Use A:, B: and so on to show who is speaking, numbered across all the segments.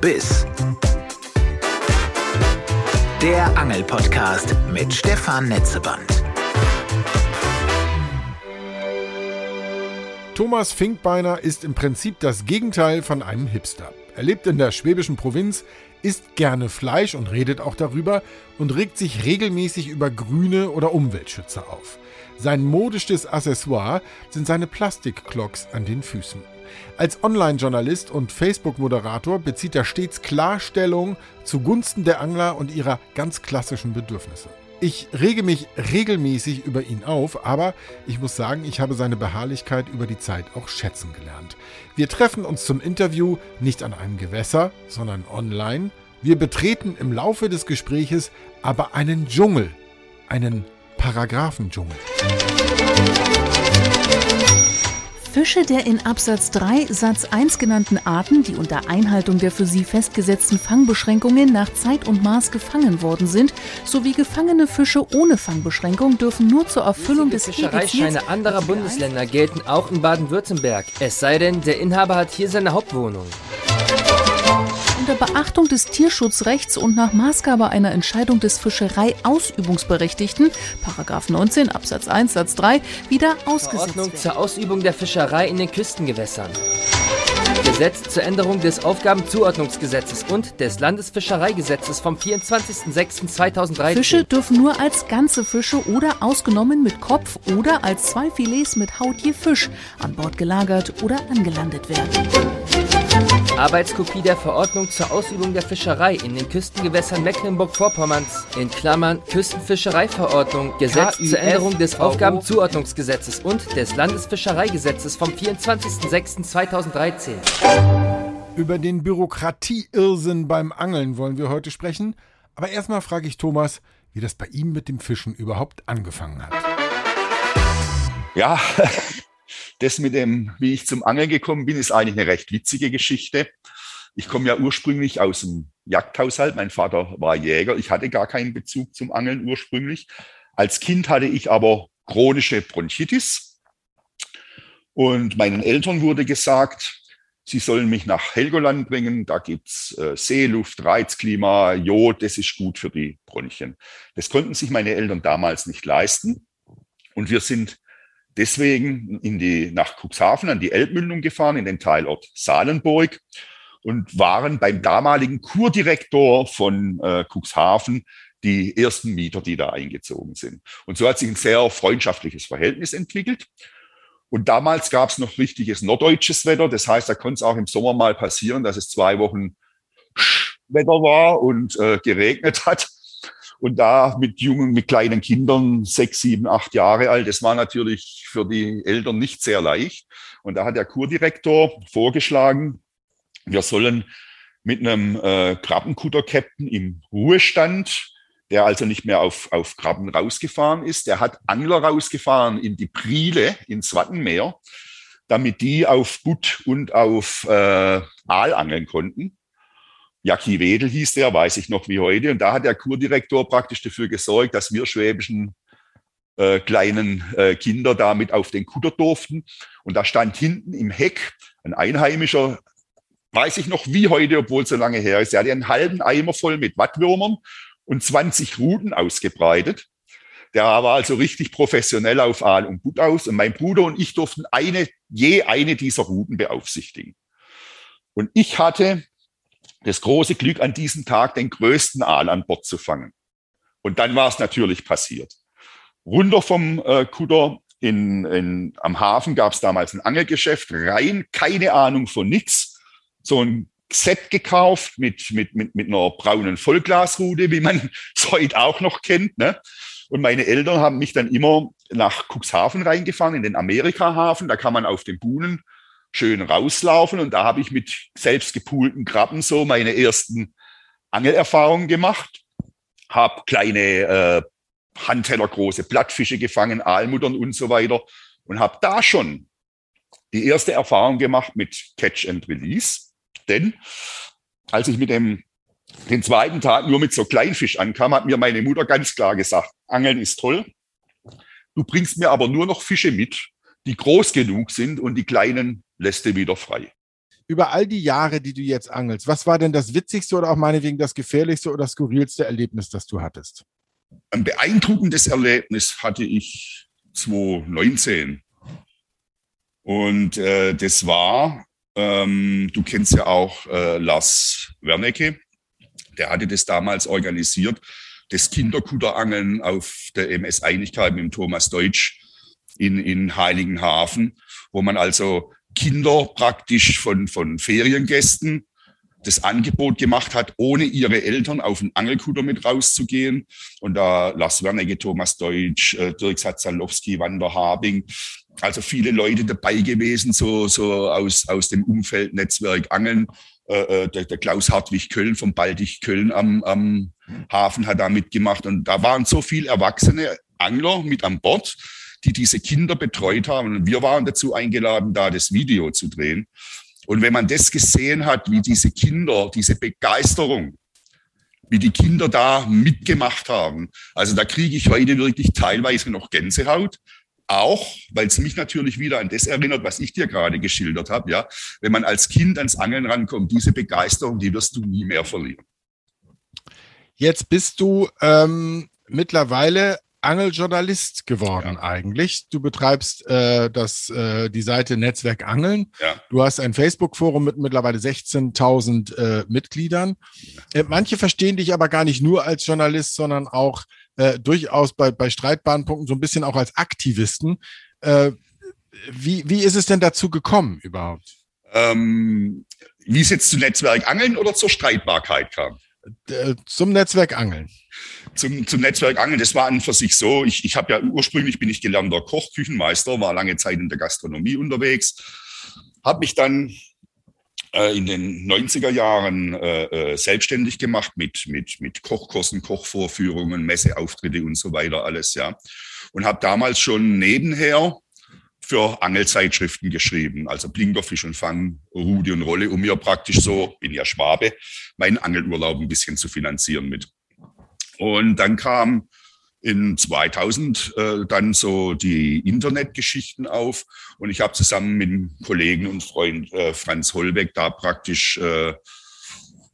A: Biss. Der Angelpodcast mit Stefan Netzeband.
B: Thomas Finkbeiner ist im Prinzip das Gegenteil von einem Hipster. Er lebt in der schwäbischen Provinz, isst gerne Fleisch und redet auch darüber und regt sich regelmäßig über Grüne oder Umweltschützer auf. Sein modischstes Accessoire sind seine Plastikklocks an den Füßen. Als Online-Journalist und Facebook-Moderator bezieht er stets Klarstellung zugunsten der Angler und ihrer ganz klassischen Bedürfnisse. Ich rege mich regelmäßig über ihn auf, aber ich muss sagen, ich habe seine Beharrlichkeit über die Zeit auch schätzen gelernt. Wir treffen uns zum Interview nicht an einem Gewässer, sondern online. Wir betreten im Laufe des Gespräches aber einen Dschungel, einen Paragraphendschungel.
C: Fische der in Absatz 3 Satz 1 genannten Arten, die unter Einhaltung der für sie festgesetzten Fangbeschränkungen nach Zeit und Maß gefangen worden sind, sowie gefangene Fische ohne Fangbeschränkung dürfen nur zur Erfüllung des
D: Fischereischeine anderer Bundesländer gelten auch in Baden-Württemberg. Es sei denn, der Inhaber hat hier seine Hauptwohnung.
C: Unter Beachtung des Tierschutzrechts und nach Maßgabe einer Entscheidung des Fischereiausübungsberechtigten, Paragraph 19 Absatz 1 Satz 3, wieder ausgesetzt
D: Verordnung zur Ausübung der Fischerei in den Küstengewässern. Gesetz zur Änderung des Aufgabenzuordnungsgesetzes und des Landesfischereigesetzes vom 24.06.2013.
C: Fische dürfen nur als ganze Fische oder ausgenommen mit Kopf oder als zwei Filets mit Haut je Fisch an Bord gelagert oder angelandet werden.
D: Arbeitskopie der Verordnung zur Ausübung der Fischerei in den Küstengewässern Mecklenburg-Vorpommerns in Klammern Küstenfischereiverordnung, Gesetz zur Änderung des Aufgabenzuordnungsgesetzes und des Landesfischereigesetzes vom 24.06.2013.
B: Über den Bürokratieirrsinn beim Angeln wollen wir heute sprechen. Aber erstmal frage ich Thomas, wie das bei ihm mit dem Fischen überhaupt angefangen hat.
E: Ja, das mit dem, wie ich zum Angeln gekommen bin, ist eigentlich eine recht witzige Geschichte. Ich komme ja ursprünglich aus dem Jagdhaushalt. Mein Vater war Jäger. Ich hatte gar keinen Bezug zum Angeln ursprünglich. Als Kind hatte ich aber chronische Bronchitis. Und meinen Eltern wurde gesagt, sie sollen mich nach Helgoland bringen. Da gibt's äh, Seeluft, Reizklima, Jod, das ist gut für die Bronchien. Das konnten sich meine Eltern damals nicht leisten. Und wir sind deswegen in die, nach Cuxhaven an die Elbmündung gefahren, in den Teilort Salenburg und waren beim damaligen Kurdirektor von äh, Cuxhaven die ersten Mieter, die da eingezogen sind. Und so hat sich ein sehr freundschaftliches Verhältnis entwickelt. Und damals gab es noch richtiges norddeutsches Wetter. Das heißt, da konnte es auch im Sommer mal passieren, dass es zwei Wochen Wetter war und äh, geregnet hat. Und da mit jungen, mit kleinen Kindern, sechs, sieben, acht Jahre alt, das war natürlich für die Eltern nicht sehr leicht. Und da hat der Kurdirektor vorgeschlagen, wir sollen mit einem äh, Krabbenkutter-Captain im Ruhestand, der also nicht mehr auf, auf Krabben rausgefahren ist, der hat Angler rausgefahren in die Priele ins Wattenmeer, damit die auf Butt und auf äh, Aal angeln konnten. Jackie Wedel hieß der, weiß ich noch wie heute. Und da hat der Kurdirektor praktisch dafür gesorgt, dass wir schwäbischen äh, kleinen äh, Kinder damit auf den Kutter durften. Und da stand hinten im Heck ein Einheimischer, weiß ich noch wie heute, obwohl so lange her ist. Er hatte einen halben Eimer voll mit Wattwürmern und 20 Ruten ausgebreitet. Der war also richtig professionell auf Aal und Butt aus. Und mein Bruder und ich durften eine, je eine dieser Routen beaufsichtigen. Und ich hatte das große Glück an diesem Tag, den größten Aal an Bord zu fangen. Und dann war es natürlich passiert. Runter vom äh, Kutter in, in, am Hafen gab es damals ein Angelgeschäft, rein, keine Ahnung von nichts. So ein Set gekauft mit, mit, mit, mit einer braunen Vollglasrute, wie man es heute auch noch kennt. Ne? Und meine Eltern haben mich dann immer nach Cuxhaven reingefahren, in den Amerikahafen. Da kann man auf den Buhnen schön rauslaufen. Und da habe ich mit selbst gepulten Krabben so meine ersten Angelerfahrungen gemacht. Habe kleine äh, handtellergroße Blattfische gefangen, Aalmuttern und so weiter. Und habe da schon die erste Erfahrung gemacht mit Catch and Release. Denn als ich mit dem den zweiten Tag nur mit so Kleinfisch ankam, hat mir meine Mutter ganz klar gesagt, Angeln ist toll. Du bringst mir aber nur noch Fische mit, die groß genug sind und die kleinen lässt du wieder frei.
B: über all die Jahre, die du jetzt angelst, was war denn das witzigste oder auch meinetwegen das gefährlichste oder skurrilste Erlebnis, das du hattest?
E: Ein beeindruckendes Erlebnis hatte ich 2019. Und äh, das war, ähm, du kennst ja auch äh, Lars Wernecke, der hatte das damals organisiert, das Kinderkutterangeln auf der MS Einigkeit mit dem Thomas Deutsch in, in Heiligenhafen, wo man also Kinder praktisch von, von Feriengästen das Angebot gemacht hat, ohne ihre Eltern auf den Angelkutter mit rauszugehen. Und da Lars Wernecke, Thomas Deutsch, äh, Dirk Satzalowski, Wander Habing, also viele Leute dabei gewesen, so, so aus, aus dem Umfeld Netzwerk Angeln. Äh, äh der, der Klaus Hartwig Köln vom Baltic Köln am, am Hafen hat da mitgemacht. Und da waren so viele erwachsene Angler mit an Bord, die diese Kinder betreut haben. Und wir waren dazu eingeladen, da das Video zu drehen. Und wenn man das gesehen hat, wie diese Kinder, diese Begeisterung, wie die Kinder da mitgemacht haben, also da kriege ich heute wirklich teilweise noch Gänsehaut. Auch, weil es mich natürlich wieder an das erinnert, was ich dir gerade geschildert habe. Ja, wenn man als Kind ans Angeln rankommt, diese Begeisterung, die wirst du nie mehr verlieren.
B: Jetzt bist du ähm, mittlerweile Angeljournalist geworden ja. eigentlich. Du betreibst äh, das, äh, die Seite Netzwerk Angeln. Ja. Du hast ein Facebook-Forum mit mittlerweile 16.000 äh, Mitgliedern. Äh, manche verstehen dich aber gar nicht nur als Journalist, sondern auch äh, durchaus bei, bei streitbaren Punkten so ein bisschen auch als Aktivisten. Äh, wie, wie ist es denn dazu gekommen überhaupt?
E: Ähm, wie es jetzt zu Netzwerk Angeln oder zur Streitbarkeit kam?
B: Zum Netzwerk Angeln
E: zum, zum Netzwerk Angeln, das war an für sich so. Ich, ich habe ja ursprünglich bin ich gelernter Koch, Küchenmeister, war lange Zeit in der Gastronomie unterwegs, habe mich dann äh, in den 90er Jahren äh, äh, selbstständig gemacht mit, mit, mit Kochkursen, Kochvorführungen, Messeauftritte und so weiter alles, ja. Und habe damals schon nebenher für Angelzeitschriften geschrieben, also Blinker, Fisch und Fang, Rudi und Rolle, um mir praktisch so, bin ja Schwabe, meinen Angelurlaub ein bisschen zu finanzieren mit. Und dann kam in 2000 äh, dann so die Internetgeschichten auf. Und ich habe zusammen mit einem Kollegen und Freund äh, Franz Holbeck da praktisch äh,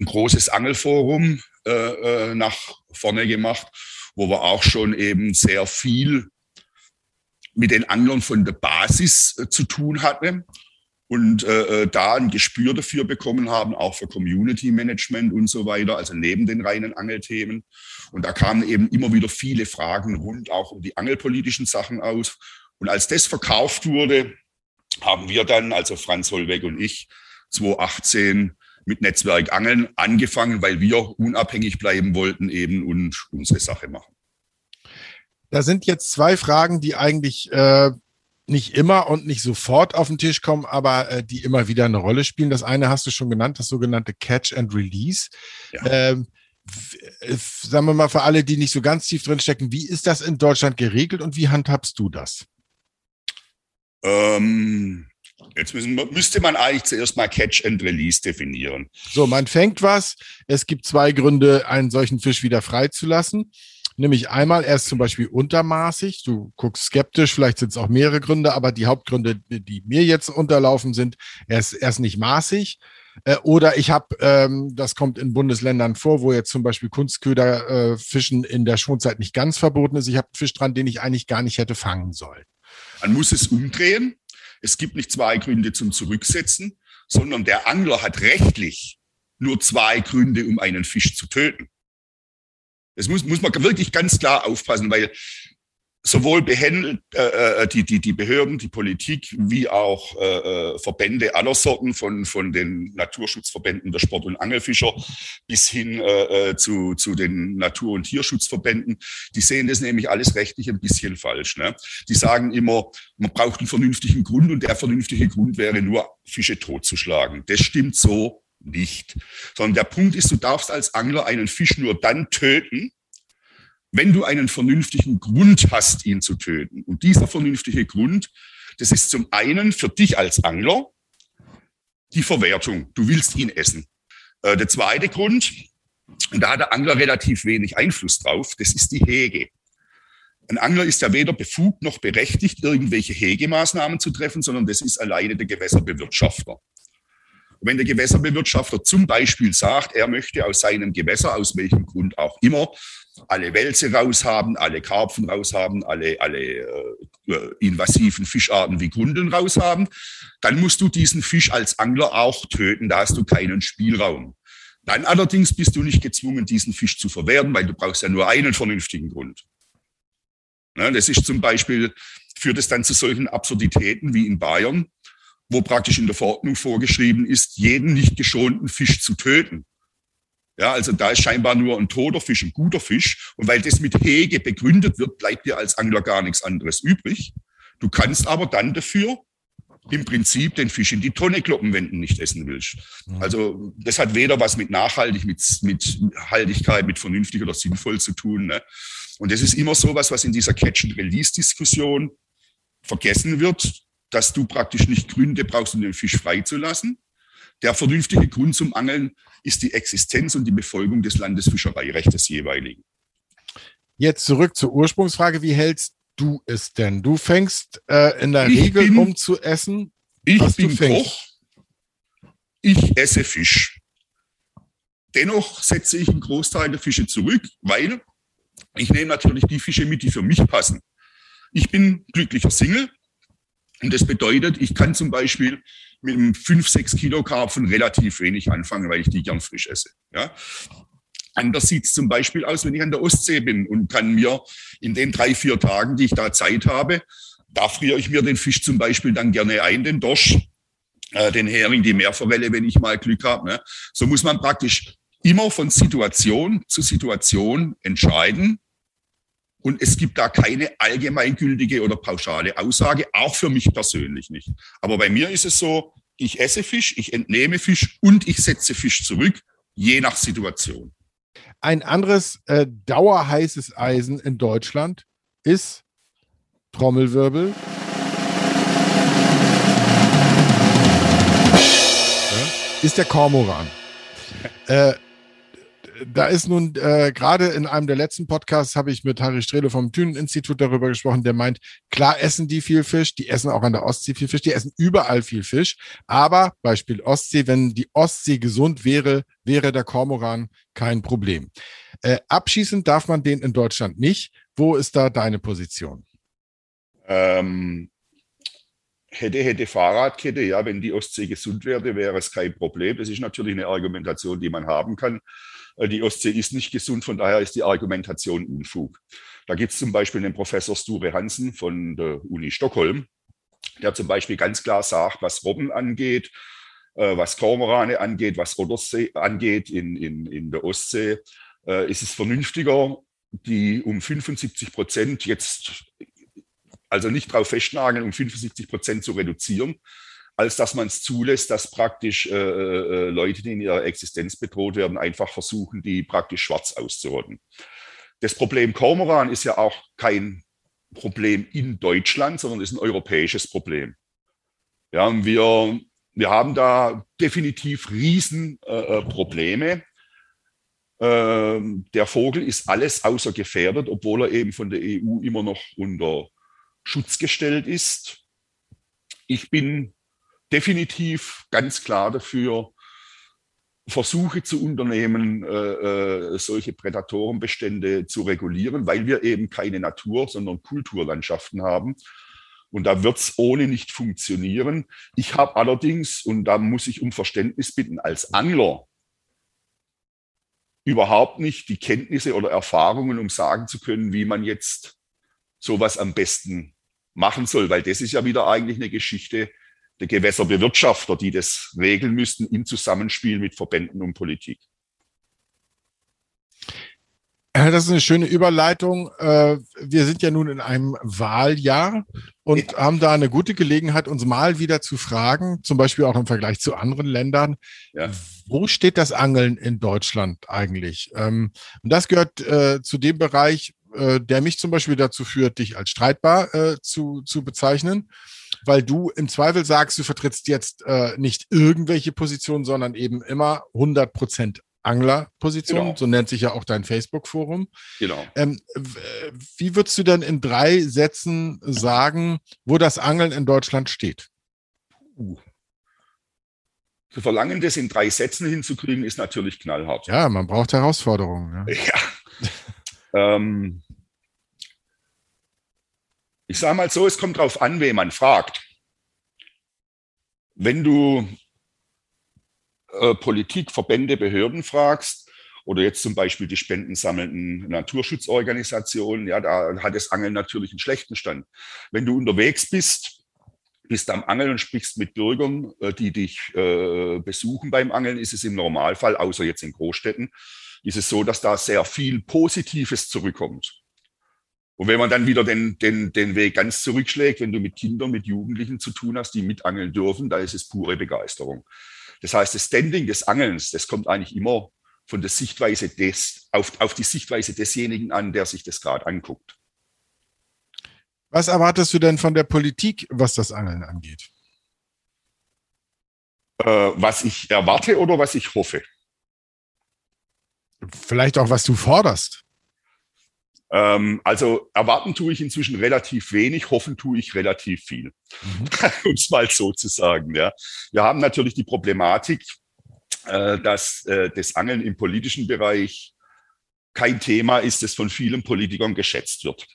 E: ein großes Angelforum äh, äh, nach vorne gemacht, wo wir auch schon eben sehr viel mit den Anglern von der Basis äh, zu tun hatten und äh, äh, da ein Gespür dafür bekommen haben, auch für Community Management und so weiter, also neben den reinen Angelthemen. Und da kamen eben immer wieder viele Fragen rund auch um die angelpolitischen Sachen aus. Und als das verkauft wurde, haben wir dann, also Franz Holweg und ich, 2018 mit Netzwerk Angeln angefangen, weil wir unabhängig bleiben wollten eben und unsere Sache machen.
B: Da sind jetzt zwei Fragen, die eigentlich äh, nicht immer und nicht sofort auf den Tisch kommen, aber äh, die immer wieder eine Rolle spielen. Das eine hast du schon genannt, das sogenannte Catch and Release. Ja. Ähm, äh, sagen wir mal für alle, die nicht so ganz tief drin stecken, wie ist das in Deutschland geregelt und wie handhabst du das?
E: Ähm, jetzt müssen, müsste man eigentlich zuerst mal Catch and Release definieren.
B: So, man fängt was. Es gibt zwei Gründe, einen solchen Fisch wieder freizulassen. Nämlich einmal, er ist zum Beispiel untermaßig. Du guckst skeptisch, vielleicht sind es auch mehrere Gründe, aber die Hauptgründe, die mir jetzt unterlaufen sind, er ist, er ist nicht maßig. Äh, oder ich habe, ähm, das kommt in Bundesländern vor, wo jetzt zum Beispiel Kunstköderfischen äh, in der Schonzeit nicht ganz verboten ist. Ich habe einen Fisch dran, den ich eigentlich gar nicht hätte fangen sollen.
E: Man muss es umdrehen. Es gibt nicht zwei Gründe zum Zurücksetzen, sondern der Angler hat rechtlich nur zwei Gründe, um einen Fisch zu töten. Das muss, muss man wirklich ganz klar aufpassen, weil sowohl behändelt, äh, äh, die, die, die Behörden, die Politik, wie auch äh, äh, Verbände aller Sorten, von, von den Naturschutzverbänden der Sport- und Angelfischer bis hin äh, äh, zu, zu den Natur- und Tierschutzverbänden, die sehen das nämlich alles rechtlich ein bisschen falsch. Ne? Die sagen immer, man braucht einen vernünftigen Grund und der vernünftige Grund wäre nur, Fische totzuschlagen. Das stimmt so nicht. Sondern der Punkt ist, du darfst als Angler einen Fisch nur dann töten, wenn du einen vernünftigen Grund hast, ihn zu töten. Und dieser vernünftige Grund, das ist zum einen für dich als Angler die Verwertung. Du willst ihn essen. Äh, der zweite Grund, und da hat der Angler relativ wenig Einfluss drauf, das ist die Hege. Ein Angler ist ja weder befugt noch berechtigt, irgendwelche Hegemaßnahmen zu treffen, sondern das ist alleine der Gewässerbewirtschafter. Wenn der Gewässerbewirtschafter zum Beispiel sagt, er möchte aus seinem Gewässer, aus welchem Grund auch immer, alle Wälze raushaben, alle Karpfen raushaben, alle, alle äh, invasiven Fischarten wie Grundeln raushaben, dann musst du diesen Fisch als Angler auch töten, da hast du keinen Spielraum. Dann allerdings bist du nicht gezwungen, diesen Fisch zu verwerten, weil du brauchst ja nur einen vernünftigen Grund. Ja, das ist zum Beispiel, führt es dann zu solchen Absurditäten wie in Bayern, wo praktisch in der Verordnung vorgeschrieben ist, jeden nicht geschonten Fisch zu töten. Ja, also da ist scheinbar nur ein toter Fisch, ein guter Fisch. Und weil das mit Hege begründet wird, bleibt dir als Angler gar nichts anderes übrig. Du kannst aber dann dafür im Prinzip den Fisch in die Tonne kloppen, wenn du nicht essen willst. Also das hat weder was mit nachhaltig, mit, mit Haltigkeit, mit vernünftig oder sinnvoll zu tun. Ne? Und das ist immer so was, was in dieser Catch-and-Release-Diskussion vergessen wird, dass du praktisch nicht Gründe brauchst, um den Fisch freizulassen. Der vernünftige Grund zum Angeln ist die Existenz und die Befolgung des Landesfischereirechts jeweiligen.
B: Jetzt zurück zur Ursprungsfrage. Wie hältst du es denn? Du fängst äh, in der ich Regel, bin, um zu essen.
E: Ich bin Koch. Ich esse Fisch. Dennoch setze ich einen Großteil der Fische zurück, weil ich nehme natürlich die Fische mit, die für mich passen. Ich bin glücklicher Single und das bedeutet, ich kann zum Beispiel mit einem 5, 6 Kilo Karpfen relativ wenig anfangen, weil ich die gern frisch esse. Ja? Anders sieht es zum Beispiel aus, wenn ich an der Ostsee bin und kann mir in den drei, vier Tagen, die ich da Zeit habe, da friere ich mir den Fisch zum Beispiel dann gerne ein, den Dorsch, äh, den Hering, die Meerforelle, wenn ich mal Glück habe. Ne? So muss man praktisch immer von Situation zu Situation entscheiden. Und es gibt da keine allgemeingültige oder pauschale Aussage, auch für mich persönlich nicht. Aber bei mir ist es so, ich esse Fisch, ich entnehme Fisch und ich setze Fisch zurück, je nach Situation.
B: Ein anderes äh, dauerheißes Eisen in Deutschland ist Trommelwirbel. Ist der Kormoran. Äh, da ist nun äh, gerade in einem der letzten Podcasts habe ich mit Harry Strehle vom Thünen-Institut darüber gesprochen, der meint, klar essen die viel Fisch, die essen auch an der Ostsee viel Fisch, die essen überall viel Fisch, aber Beispiel Ostsee, wenn die Ostsee gesund wäre, wäre der Kormoran kein Problem. Äh, abschießen darf man den in Deutschland nicht. Wo ist da deine Position?
E: Ähm, hätte, hätte Fahrradkette, ja, wenn die Ostsee gesund wäre, wäre es kein Problem. Das ist natürlich eine Argumentation, die man haben kann. Äh, die Ostsee ist nicht gesund, von daher ist die Argumentation Unfug. Da gibt es zum Beispiel den Professor Sture Hansen von der Uni Stockholm, der zum Beispiel ganz klar sagt, was Robben angeht, äh, was Kormorane angeht, was Roddersee angeht in, in, in der Ostsee, äh, ist es vernünftiger, die um 75 Prozent jetzt, also nicht drauf festnageln, um 75 Prozent zu reduzieren, als dass man es zulässt, dass praktisch äh, äh, Leute, die in ihrer Existenz bedroht werden, einfach versuchen, die praktisch schwarz auszurotten. Das Problem Kormoran ist ja auch kein Problem in Deutschland, sondern ist ein europäisches Problem. Ja, wir, wir haben da definitiv Riesenprobleme. Äh, ähm, der Vogel ist alles außer gefährdet, obwohl er eben von der EU immer noch unter Schutz gestellt ist. Ich bin definitiv ganz klar dafür, Versuche zu unternehmen, äh, äh, solche Prädatorenbestände zu regulieren, weil wir eben keine Natur, sondern Kulturlandschaften haben. Und da wird es ohne nicht funktionieren. Ich habe allerdings, und da muss ich um Verständnis bitten, als Angler überhaupt nicht die Kenntnisse oder Erfahrungen, um sagen zu können, wie man jetzt sowas am besten machen soll, weil das ist ja wieder eigentlich eine Geschichte, der Gewässerbewirtschafter, die das regeln müssten im Zusammenspiel mit Verbänden und Politik.
B: Das ist eine schöne Überleitung. Äh, wir sind ja nun in einem Wahljahr und ja. haben da eine gute Gelegenheit, uns mal wieder zu fragen, zum Beispiel auch im Vergleich zu anderen Ländern, ja. wo steht das Angeln in Deutschland eigentlich? Ähm, und das gehört äh, zu dem Bereich, äh, der mich zum Beispiel dazu führt, dich als streitbar zu, zu bezeichnen weil du im Zweifel sagst, du vertrittst jetzt äh, nicht irgendwelche Positionen, sondern eben immer 100 Prozent Anglerposition, genau. so nennt sich ja auch dein Facebook-Forum.
E: Genau.
B: Ähm, wie würdest du denn in drei Sätzen sagen, wo das Angeln in Deutschland steht? Uh.
E: zu verlangen, das in drei Sätzen hinzukriegen, ist natürlich knallhart.
B: Ja, man braucht Herausforderungen.
E: Ja. ja. ähm, ich sage mal so, es kommt darauf an, wen man fragt. Wenn du äh, Politik, Verbände, Behörden fragst, oder jetzt zum Beispiel die spendensammelnden Naturschutzorganisationen, ja, da hat das Angeln natürlich einen schlechten Stand. Wenn du unterwegs bist, bist am Angeln und sprichst mit Bürgern, äh, die dich äh, besuchen beim Angeln, ist es im Normalfall, außer jetzt in Großstädten, ist es so, dass da sehr viel Positives zurückkommt. Und wenn man dann wieder den, den, den Weg ganz zurückschlägt, wenn du mit Kindern, mit Jugendlichen zu tun hast, die mitangeln dürfen, da ist es pure Begeisterung. Das heißt, das Standing des Angelns, das kommt eigentlich immer von der Sichtweise des, auf, auf die Sichtweise desjenigen an, der sich das gerade anguckt.
B: Was erwartest du denn von der Politik, was das Angeln angeht?
E: Äh, was ich erwarte oder was ich hoffe?
B: Vielleicht auch, was du forderst.
E: Ähm, also erwarten tue ich inzwischen relativ wenig, hoffen tue ich relativ viel, mhm. um es mal so zu sagen. Ja. Wir haben natürlich die Problematik, äh, dass äh, das Angeln im politischen Bereich kein Thema ist, das von vielen Politikern geschätzt wird.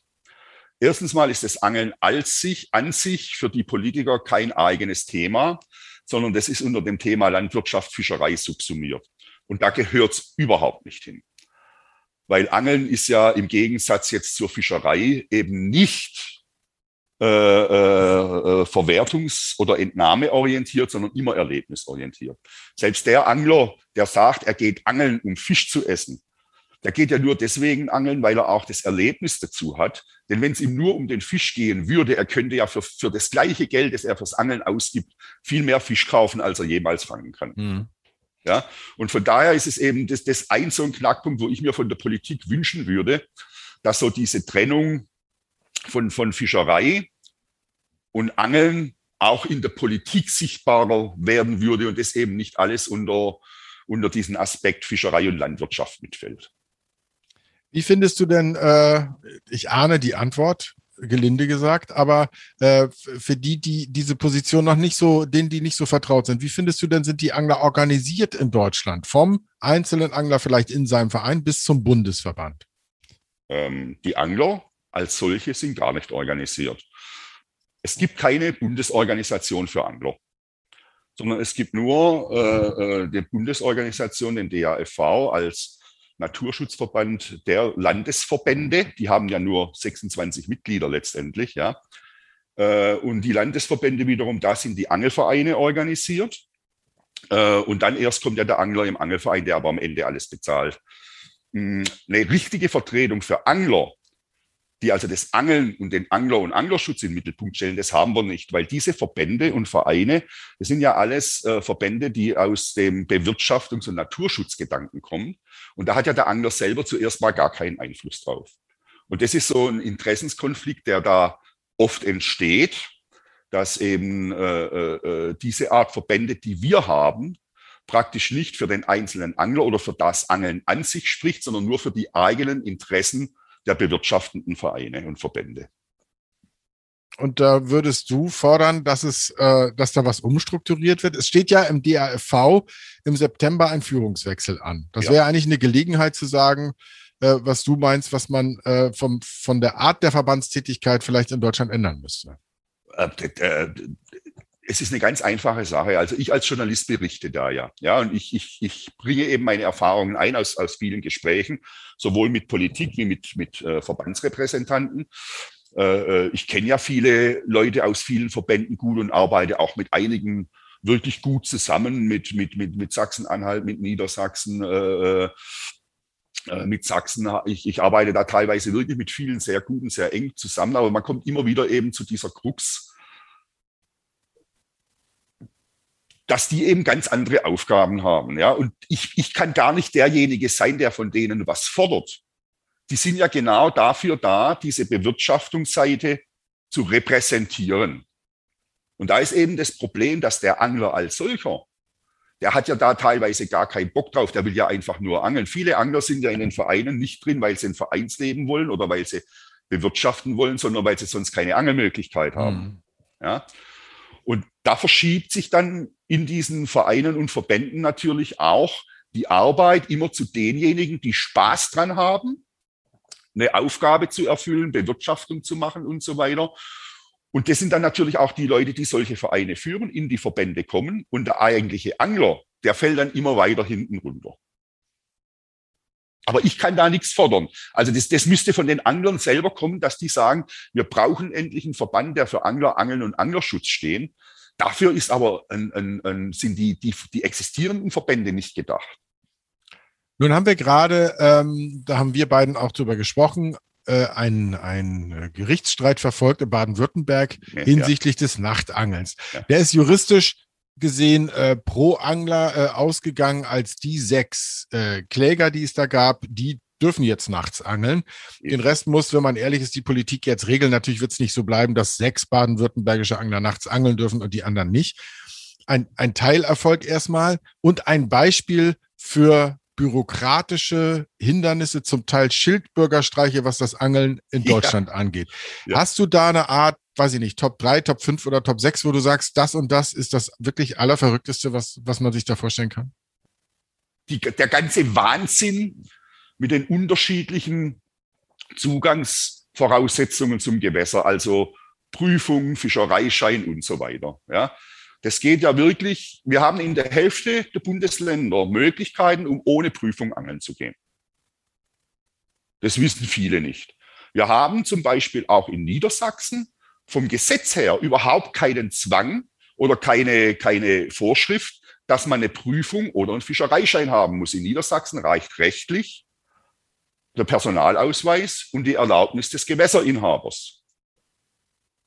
E: Erstens mal ist das Angeln als sich, an sich für die Politiker kein eigenes Thema, sondern das ist unter dem Thema Landwirtschaft, Fischerei subsumiert. Und da gehört es überhaupt nicht hin. Weil Angeln ist ja im Gegensatz jetzt zur Fischerei eben nicht äh, äh, äh verwertungs- oder entnahmeorientiert, sondern immer erlebnisorientiert. Selbst der Angler, der sagt, er geht angeln, um Fisch zu essen, der geht ja nur deswegen angeln, weil er auch das Erlebnis dazu hat. Denn wenn es ihm nur um den Fisch gehen würde, er könnte ja für, für das gleiche Geld, das er fürs Angeln ausgibt, viel mehr Fisch kaufen, als er jemals fangen kann. Mhm. Ja, und von daher ist es eben das, das ein so ein Knackpunkt, wo ich mir von der Politik wünschen würde, dass so diese Trennung von, von Fischerei und Angeln auch in der Politik sichtbarer werden würde und das eben nicht alles unter, unter diesen Aspekt Fischerei und Landwirtschaft mitfällt.
B: Wie findest du denn, äh, ich ahne die Antwort, gelinde gesagt, aber äh, für die, die diese Position noch nicht so, denen die nicht so vertraut sind, wie findest du denn, sind die Angler organisiert in Deutschland? Vom einzelnen Angler vielleicht in seinem Verein bis zum Bundesverband?
E: Ähm, die Angler als solche sind gar nicht organisiert. Es gibt keine Bundesorganisation für Angler, sondern es gibt nur äh, äh die Bundesorganisation, den DAFV, als Naturschutzverband der Landesverbände. Die haben ja nur 26 Mitglieder letztendlich, ja. Äh, und die Landesverbände wiederum, da sind die Angelvereine organisiert. Äh, und dann erst kommt ja der Angler im Angelverein, der aber am Ende alles bezahlt. Hm, eine richtige Vertretung für Angler die also das Angeln und den Angler- und Anglerschutz in den Mittelpunkt stellen, das haben wir nicht, weil diese Verbände und Vereine, das sind ja alles äh, Verbände, die aus dem Bewirtschaftungs- und Naturschutzgedanken kommen. Und da hat ja der Angler selber zuerst mal gar keinen Einfluss drauf. Und das ist so ein Interessenskonflikt, der da oft entsteht, dass eben äh, äh, äh diese Art Verbände, die wir haben, praktisch nicht für den einzelnen Angler oder für das Angeln an sich spricht, sondern nur für die eigenen Interessen der bewirtschaftenden Vereine und Verbände.
B: Und da würdest du fordern, dass es, äh, dass da was umstrukturiert wird. Es steht ja im DAFV im September ein Führungswechsel an. Das ja. wäre eigentlich eine Gelegenheit zu sagen, äh, was du meinst, was man äh, vom, von der Art der Verbandstätigkeit vielleicht in Deutschland ändern müsste.
E: Äh, äh, es ist eine ganz einfache Sache. Also ich als Journalist berichte da ja. Ja, und ich, ich, ich bringe eben meine Erfahrungen ein aus, aus vielen Gesprächen, sowohl mit Politik wie mit, mit äh, Verbandsrepräsentanten. Äh, äh, ich kenne ja viele Leute aus vielen Verbänden gut und arbeite auch mit einigen wirklich gut zusammen, mit, mit, mit, mit Sachsen-Anhalt, mit Niedersachsen, äh, äh, mit Sachsen. Ich, ich arbeite da teilweise wirklich mit vielen sehr guten, sehr eng zusammen, aber man kommt immer wieder eben zu dieser Krux, dass die eben ganz andere Aufgaben haben. Ja? Und ich, ich kann gar nicht derjenige sein, der von denen was fordert. Die sind ja genau dafür da, diese Bewirtschaftungsseite zu repräsentieren. Und da ist eben das Problem, dass der Angler als solcher, der hat ja da teilweise gar keinen Bock drauf, der will ja einfach nur angeln. Viele Angler sind ja in den Vereinen nicht drin, weil sie ein Vereinsleben wollen oder weil sie bewirtschaften wollen, sondern weil sie sonst keine Angelmöglichkeit haben. Mhm. Ja? Und da verschiebt sich dann in diesen Vereinen und Verbänden natürlich auch die Arbeit immer zu denjenigen, die Spaß dran haben, eine Aufgabe zu erfüllen, Bewirtschaftung zu machen und so weiter. Und das sind dann natürlich auch die Leute, die solche Vereine führen, in die Verbände kommen. Und der eigentliche Angler, der fällt dann immer weiter hinten runter. Aber ich kann da nichts fordern. Also das, das müsste von den Anglern selber kommen, dass die sagen, wir brauchen endlich einen Verband, der für Angler, Angeln und Anglerschutz stehen. Dafür ist aber ein, ein, ein, sind die, die, die existierenden Verbände nicht gedacht.
B: Nun haben wir gerade, ähm, da haben wir beiden auch drüber gesprochen, äh, einen, einen Gerichtsstreit verfolgt in Baden-Württemberg ja, hinsichtlich ja. des Nachtangelns. Ja. Der ist juristisch gesehen äh, pro Angler äh, ausgegangen, als die sechs äh, Kläger, die es da gab, die dürfen jetzt nachts angeln. Den Rest muss, wenn man ehrlich ist, die Politik jetzt regeln. Natürlich wird es nicht so bleiben, dass sechs baden-württembergische Angler nachts angeln dürfen und die anderen nicht. Ein, ein Teilerfolg erstmal und ein Beispiel für bürokratische Hindernisse, zum Teil Schildbürgerstreiche, was das Angeln in Deutschland ja. angeht. Ja. Hast du da eine Art weiß ich nicht, Top 3, Top 5 oder Top 6, wo du sagst, das und das ist das wirklich Allerverrückteste, was, was man sich da vorstellen kann?
E: Die, der ganze Wahnsinn mit den unterschiedlichen Zugangsvoraussetzungen zum Gewässer, also Prüfung, Fischereischein und so weiter. Ja, das geht ja wirklich. Wir haben in der Hälfte der Bundesländer Möglichkeiten, um ohne Prüfung angeln zu gehen. Das wissen viele nicht. Wir haben zum Beispiel auch in Niedersachsen vom Gesetz her überhaupt keinen Zwang oder keine, keine Vorschrift, dass man eine Prüfung oder einen Fischereischein haben muss. In Niedersachsen reicht rechtlich der Personalausweis und die Erlaubnis des Gewässerinhabers.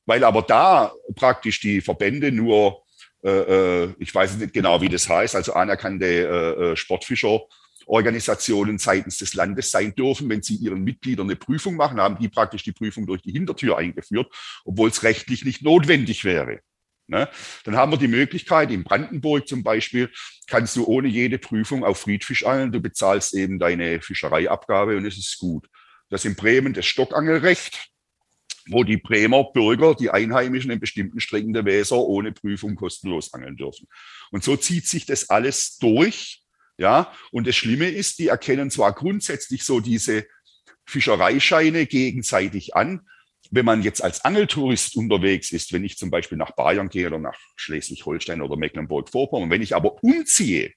E: Weil aber da praktisch die Verbände nur, äh, äh ich weiß nicht genau, wie das heißt, also anerkannte äh, äh Sportfischer Organisationen seitens des Landes sein dürfen, wenn sie ihren Mitgliedern eine Prüfung machen, haben die praktisch die Prüfung durch die Hintertür eingeführt, obwohl es rechtlich nicht notwendig wäre. Ne? Dann haben wir die Möglichkeit, in Brandenburg zum Beispiel, kannst du ohne jede Prüfung auf Friedfisch angeln, du bezahlst eben deine Fischereiabgabe und es ist gut. Das in Bremen das Stockangelrecht, wo die Bremer Bürger, die Einheimischen in bestimmten Strecken der Weser ohne Prüfung kostenlos angeln dürfen. Und so zieht sich das alles durch ja, und das Schlimme ist, die erkennen zwar grundsätzlich so diese Fischereischeine gegenseitig an. Wenn man jetzt als Angeltourist unterwegs ist, wenn ich zum Beispiel nach Bayern gehe oder nach Schleswig-Holstein oder Mecklenburg-Vorpommern, wenn ich aber umziehe,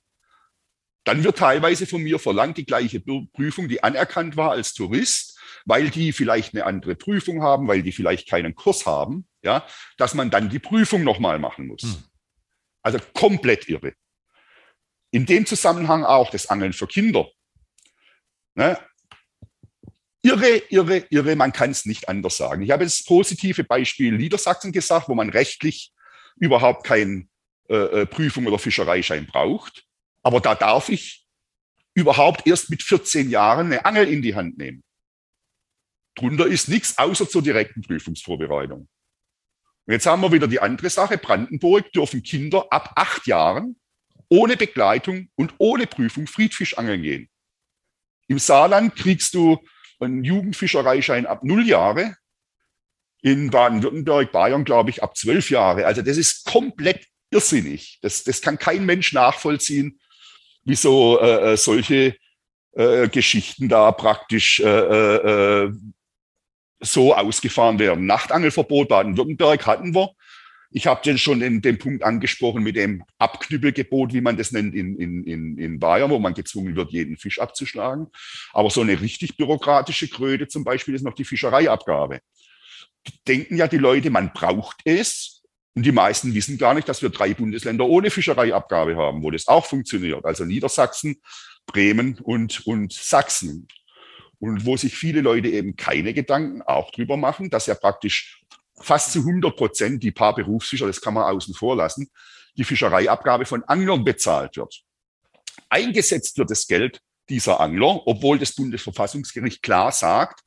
E: dann wird teilweise von mir verlangt die gleiche Prüfung, die anerkannt war als Tourist, weil die vielleicht eine andere Prüfung haben, weil die vielleicht keinen Kurs haben, ja, dass man dann die Prüfung nochmal machen muss. Hm. Also komplett irre. In dem Zusammenhang auch das Angeln für Kinder. Ne? Irre, irre, irre, man kann es nicht anders sagen. Ich habe das positive Beispiel Niedersachsen gesagt, wo man rechtlich überhaupt keine äh, äh, Prüfung oder Fischereischein braucht. Aber da darf ich überhaupt erst mit 14 Jahren eine Angel in die Hand nehmen. Drunter ist nichts außer zur direkten Prüfungsvorbereitung. Und jetzt haben wir wieder die andere Sache. Brandenburg dürfen Kinder ab acht Jahren ohne Begleitung und ohne Prüfung Friedfisch angeln gehen. Im Saarland kriegst du einen Jugendfischereischein ab null Jahre. In Baden-Württemberg, Bayern, glaube ich, ab zwölf Jahre. Also das ist komplett irrsinnig. Das, das kann kein Mensch nachvollziehen, wie so äh, äh solche äh, Geschichten da praktisch äh, äh, äh, so ausgefahren werden. Nachtangelverbot Baden-Württemberg hatten wir. Ich habe den schon den, den Punkt angesprochen mit dem Abknüppelgebot, wie man das nennt in, in, in, in Bayern, wo man gezwungen wird, jeden Fisch abzuschlagen. Aber so eine richtig bürokratische Kröte zum Beispiel ist noch die Fischereiabgabe. Denken ja die Leute, man braucht es. Und die meisten wissen gar nicht, dass wir drei Bundesländer ohne Fischereiabgabe haben, wo das auch funktioniert. Also Niedersachsen, Bremen und, und Sachsen. Und wo sich viele Leute eben keine Gedanken auch drüber machen, dass ja praktisch fast zu 100 Prozent, die paar Berufsfischer, das kann man außen vor lassen, die Fischereiabgabe von Anglern bezahlt wird. Eingesetzt wird das Geld dieser Angler, obwohl das Bundesverfassungsgericht klar sagt,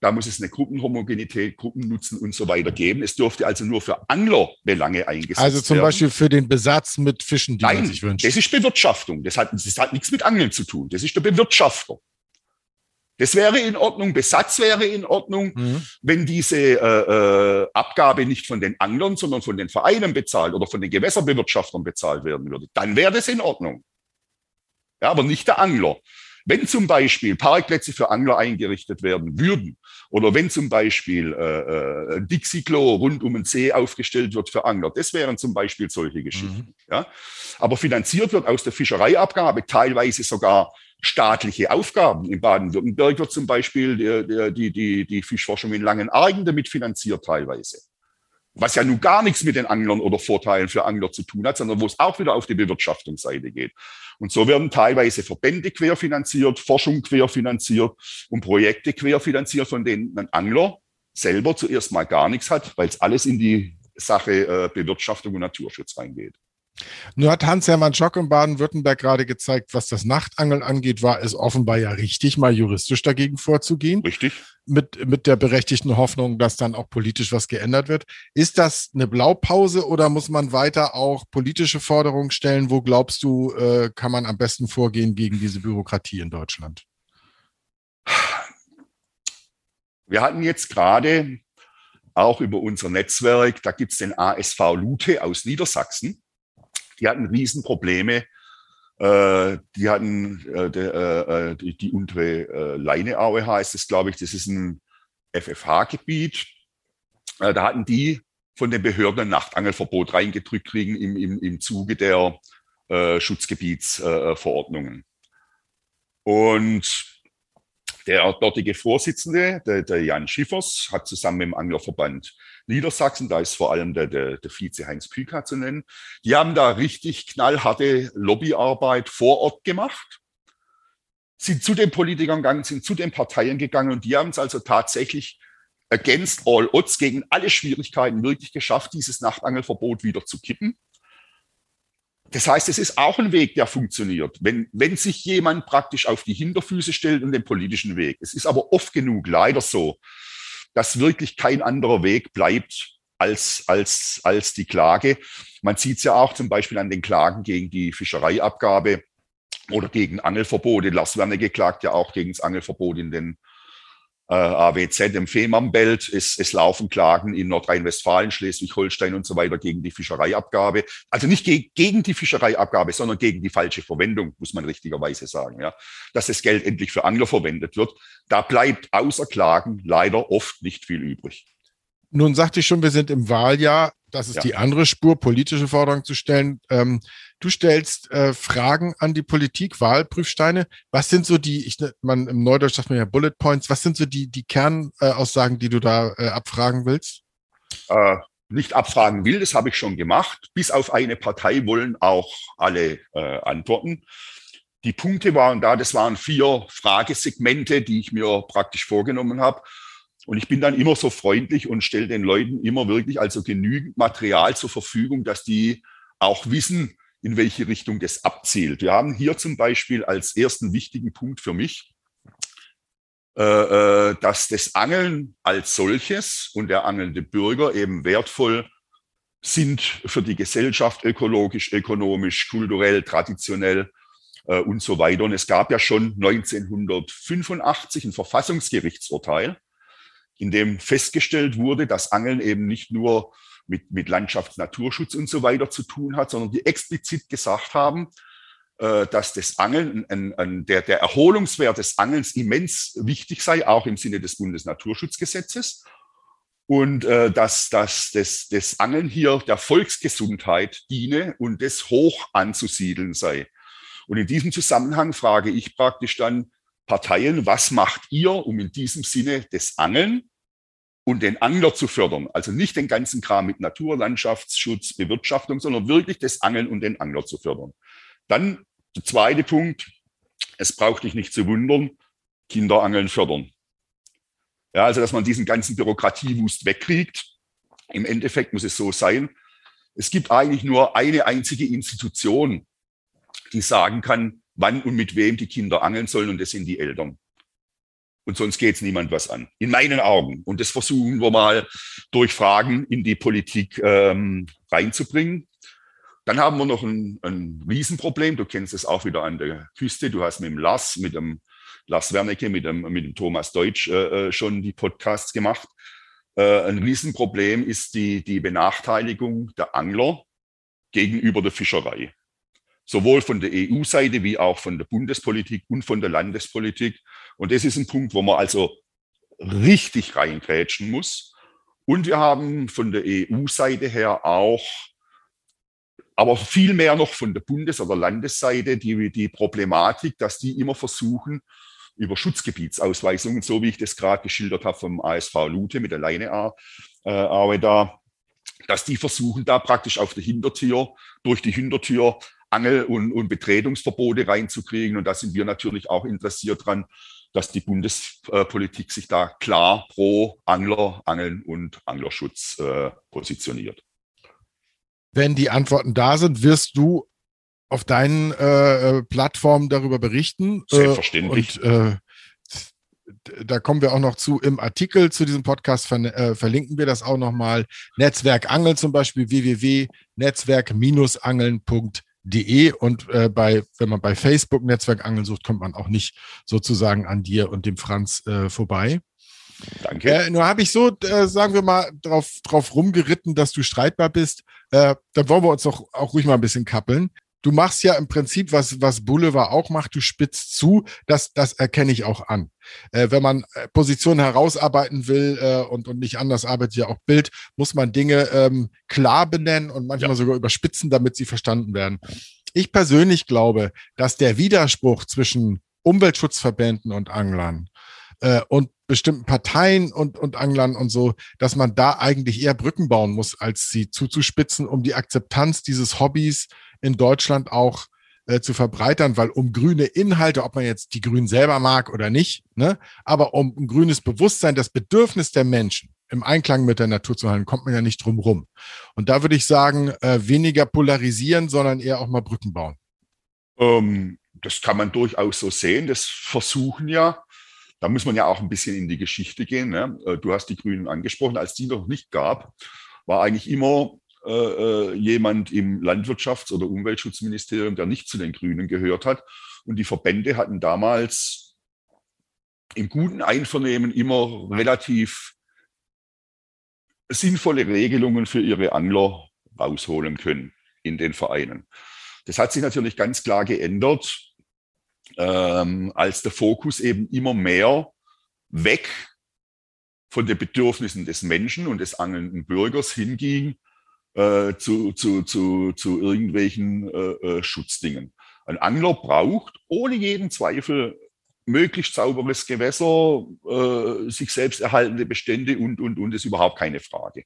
E: da muss es eine Gruppenhomogenität, Gruppennutzen und so weiter geben. Es dürfte also nur für Anglerbelange eingesetzt werden.
B: Also zum
E: werden.
B: Beispiel für den Besatz mit Fischen,
E: die Nein, man sich wünscht. Das ist Bewirtschaftung. Das hat, das hat nichts mit Angeln zu tun. Das ist der Bewirtschafter. Das wäre in Ordnung, Besatz wäre in Ordnung, mhm. wenn diese äh, äh, Abgabe nicht von den Anglern, sondern von den Vereinen bezahlt oder von den Gewässerbewirtschaftern bezahlt werden würde. Dann wäre das in Ordnung. Ja, aber nicht der Angler. Wenn zum Beispiel Parkplätze für Angler eingerichtet werden würden oder wenn zum Beispiel äh, äh, Dixie-Klo rund um den See aufgestellt wird für Angler, das wären zum Beispiel solche Geschichten. Mhm. Ja? Aber finanziert wird aus der Fischereiabgabe teilweise sogar staatliche Aufgaben. In Baden-Württemberg wird zum Beispiel die, die, die, die Fischforschung in Langenargen damit finanziert teilweise was ja nun gar nichts mit den Anglern oder Vorteilen für Angler zu tun hat, sondern wo es auch wieder auf die Bewirtschaftungsseite geht. Und so werden teilweise Verbände querfinanziert, Forschung querfinanziert und Projekte querfinanziert, von denen ein Angler selber zuerst mal gar nichts hat, weil es alles in die Sache äh, Bewirtschaftung und Naturschutz reingeht.
B: Nur hat Hans-Hermann Schock in Baden-Württemberg gerade gezeigt, was das Nachtangeln angeht, war es offenbar ja richtig, mal juristisch dagegen vorzugehen.
E: Richtig.
B: Mit, mit der berechtigten Hoffnung, dass dann auch politisch was geändert wird. Ist das eine Blaupause oder muss man weiter auch politische Forderungen stellen? Wo glaubst du, äh, kann man am besten vorgehen gegen diese Bürokratie in Deutschland?
E: Wir hatten jetzt gerade auch über unser Netzwerk, da gibt es den ASV Lute aus Niedersachsen die hatten Riesenprobleme. Äh, die hatten äh, de, äh, äh, die, die untere äh, Leineaue heißt es, glaube ich. Das ist ein FFH-Gebiet. Äh, da hatten die von den Behörden ein Nachtangelverbot reingedrückt kriegen im, im, im Zuge der äh, Schutzgebietsverordnungen. Und der dortige Vorsitzende, der, der Jan Schiffers, hat zusammen mit dem Anglerverband Niedersachsen, da ist vor allem der, der, der Vize Heinz Püka zu nennen, die haben da richtig knallharte Lobbyarbeit vor Ort gemacht, sind zu den Politikern gegangen, sind zu den Parteien gegangen und die haben es also tatsächlich against all odds, gegen alle Schwierigkeiten wirklich geschafft, dieses Nachtangelverbot wieder zu kippen. Das heißt, es ist auch ein Weg, der funktioniert, wenn, wenn sich jemand praktisch auf die Hinterfüße stellt und den politischen Weg. Es ist aber oft genug leider so, dass wirklich kein anderer Weg bleibt als, als, als die Klage. Man sieht es ja auch zum Beispiel an den Klagen gegen die Fischereiabgabe oder gegen Angelverbote. Lars Werner geklagt ja auch gegen das Angelverbot in den äh, AWZ im Fehmarnbelt. Es, es laufen Klagen in Nordrhein-Westfalen, Schleswig-Holstein und so weiter gegen die Fischereiabgabe. Also nicht ge gegen die Fischereiabgabe, sondern gegen die falsche Verwendung, muss man richtigerweise sagen. Ja. Dass das Geld endlich für Angler verwendet wird. Da bleibt außer Klagen leider oft nicht viel übrig.
B: Nun sagte ich schon, wir sind im Wahljahr. Das ist ja. die andere Spur, politische Forderungen zu stellen. Ähm, du stellst äh, Fragen an die Politik, Wahlprüfsteine. Was sind so die, ich, man, im Neudeutsch sagt man ja Bullet Points, was sind so die, die Kernaussagen, äh, die du da äh, abfragen willst?
E: Äh, nicht abfragen will, das habe ich schon gemacht. Bis auf eine Partei wollen auch alle äh, antworten. Die Punkte waren da, das waren vier Fragesegmente, die ich mir praktisch vorgenommen habe. Und ich bin dann immer so freundlich und stelle den Leuten immer wirklich also genügend Material zur Verfügung, dass die auch wissen, in welche Richtung das abzielt. Wir haben hier zum Beispiel als ersten wichtigen Punkt für mich, äh, äh, dass das Angeln als solches und der angelnde Bürger eben wertvoll sind für die Gesellschaft, ökologisch, ökonomisch, kulturell, traditionell äh, und so weiter. Und es gab ja schon 1985 ein Verfassungsgerichtsurteil, in dem festgestellt wurde, dass Angeln eben nicht nur mit, mit Landschafts-, Naturschutz und so weiter zu tun hat, sondern die explizit gesagt haben, äh, dass das Angeln, ein, ein, der, der Erholungswert des Angelns immens wichtig sei, auch im Sinne des Bundesnaturschutzgesetzes. Und äh, dass, dass das, das Angeln hier der Volksgesundheit diene und das hoch anzusiedeln sei. Und in diesem Zusammenhang frage ich praktisch dann, Parteien, was macht ihr, um in diesem Sinne das Angeln und den Angler zu fördern? Also nicht den ganzen Kram mit Natur, Landschaftsschutz, Bewirtschaftung, sondern wirklich das Angeln und den Angler zu fördern. Dann der zweite Punkt, es braucht dich nicht zu wundern, Kinderangeln fördern. Ja, also dass man diesen ganzen Bürokratiewust wegkriegt. Im Endeffekt muss es so sein, es gibt eigentlich nur eine einzige Institution, die sagen kann, wann und mit wem die Kinder angeln sollen, und das sind die Eltern. Und sonst geht es niemand was an. In meinen Augen. Und das versuchen wir mal durch Fragen in die Politik ähm, reinzubringen. Dann haben wir noch ein, ein Riesenproblem. Du kennst es auch wieder an der Küste. Du hast mit dem Lass, mit dem Lars Wernecke mit dem, mit dem Thomas Deutsch äh, äh schon die Podcasts gemacht. Äh, ein Riesenproblem ist die, die Benachteiligung der Angler gegenüber der Fischerei. Sowohl von der EU-Seite wie auch von der Bundespolitik und von der Landespolitik. Und das ist ein Punkt, wo man also richtig reingrätschen muss. Und wir haben von der EU-Seite her auch, aber viel mehr noch von der Bundes- oder Landesseite, die, die Problematik, dass die immer versuchen, über Schutzgebietsausweisungen, so wie ich das gerade geschildert habe vom ASV Lute mit der Leine äh, da, dass die versuchen, da praktisch auf der Hintertür, durch die Hintertür Angel- und, und Betretungsverbote reinzukriegen. Und da sind wir natürlich auch interessiert dran, dass die Bundespolitik sich da klar pro Angler, Angeln und Anglerschutz äh, positioniert.
B: Wenn die Antworten da sind, wirst du auf deinen äh, Plattformen darüber berichten.
E: Äh, Selbstverständlich.
B: und äh, da kommen wir auch noch zu im Artikel zu diesem Podcast, ver äh, verlinken wir das auch nochmal. Netzwerk Angeln zum Beispiel www.netzwerk-angeln.de und äh, bei, wenn man bei Facebook Netzwerk Angeln sucht, kommt man auch nicht sozusagen an dir und dem Franz äh, vorbei.
E: Danke.
B: Äh, nur habe ich so, äh, sagen wir mal, drauf, drauf rumgeritten, dass du streitbar bist. Äh, dann wollen wir uns doch auch ruhig mal ein bisschen kappeln du machst ja im Prinzip, was, was Boulevard auch macht, du spitzt zu, das, das erkenne ich auch an. Äh, wenn man äh, Positionen herausarbeiten will äh, und, und nicht anders arbeitet ja auch Bild, muss man Dinge ähm, klar benennen und manchmal ja. sogar überspitzen, damit sie verstanden werden. Ich persönlich glaube, dass der Widerspruch zwischen Umweltschutzverbänden und Anglern äh, und bestimmten Parteien und, und Anglern und so, dass man da eigentlich eher Brücken bauen muss, als sie zuzuspitzen, um die Akzeptanz dieses Hobbys in Deutschland auch äh, zu verbreitern, weil um grüne Inhalte, ob man jetzt die Grünen selber mag oder nicht, ne, aber um ein grünes Bewusstsein, das Bedürfnis der Menschen im Einklang mit der Natur zu halten, kommt man ja nicht drum rum. Und da würde ich sagen, äh, weniger polarisieren, sondern eher auch mal Brücken bauen.
E: Ähm, das kann man durchaus so sehen. Das versuchen ja. Da muss man ja auch ein bisschen in die Geschichte gehen. Ne? Äh, du hast die Grünen angesprochen. Als die noch nicht gab, war eigentlich immer äh, äh, jemand im Landwirtschafts- oder Umweltschutzministerium, der nicht zu den Grünen gehört hat. Und die Verbände hatten damals im guten Einvernehmen immer relativ sinnvolle Regelungen für ihre Angler rausholen können in den Vereinen. Das hat sich natürlich ganz klar geändert, ähm, als der Fokus eben immer mehr weg von den Bedürfnissen des Menschen und des angelnden Bürgers hinging äh, zu, zu, zu, zu irgendwelchen äh, äh, Schutzdingen. Ein Angler braucht ohne jeden Zweifel möglichst sauberes Gewässer, äh, sich selbst erhaltende Bestände und, und, und, ist überhaupt keine Frage.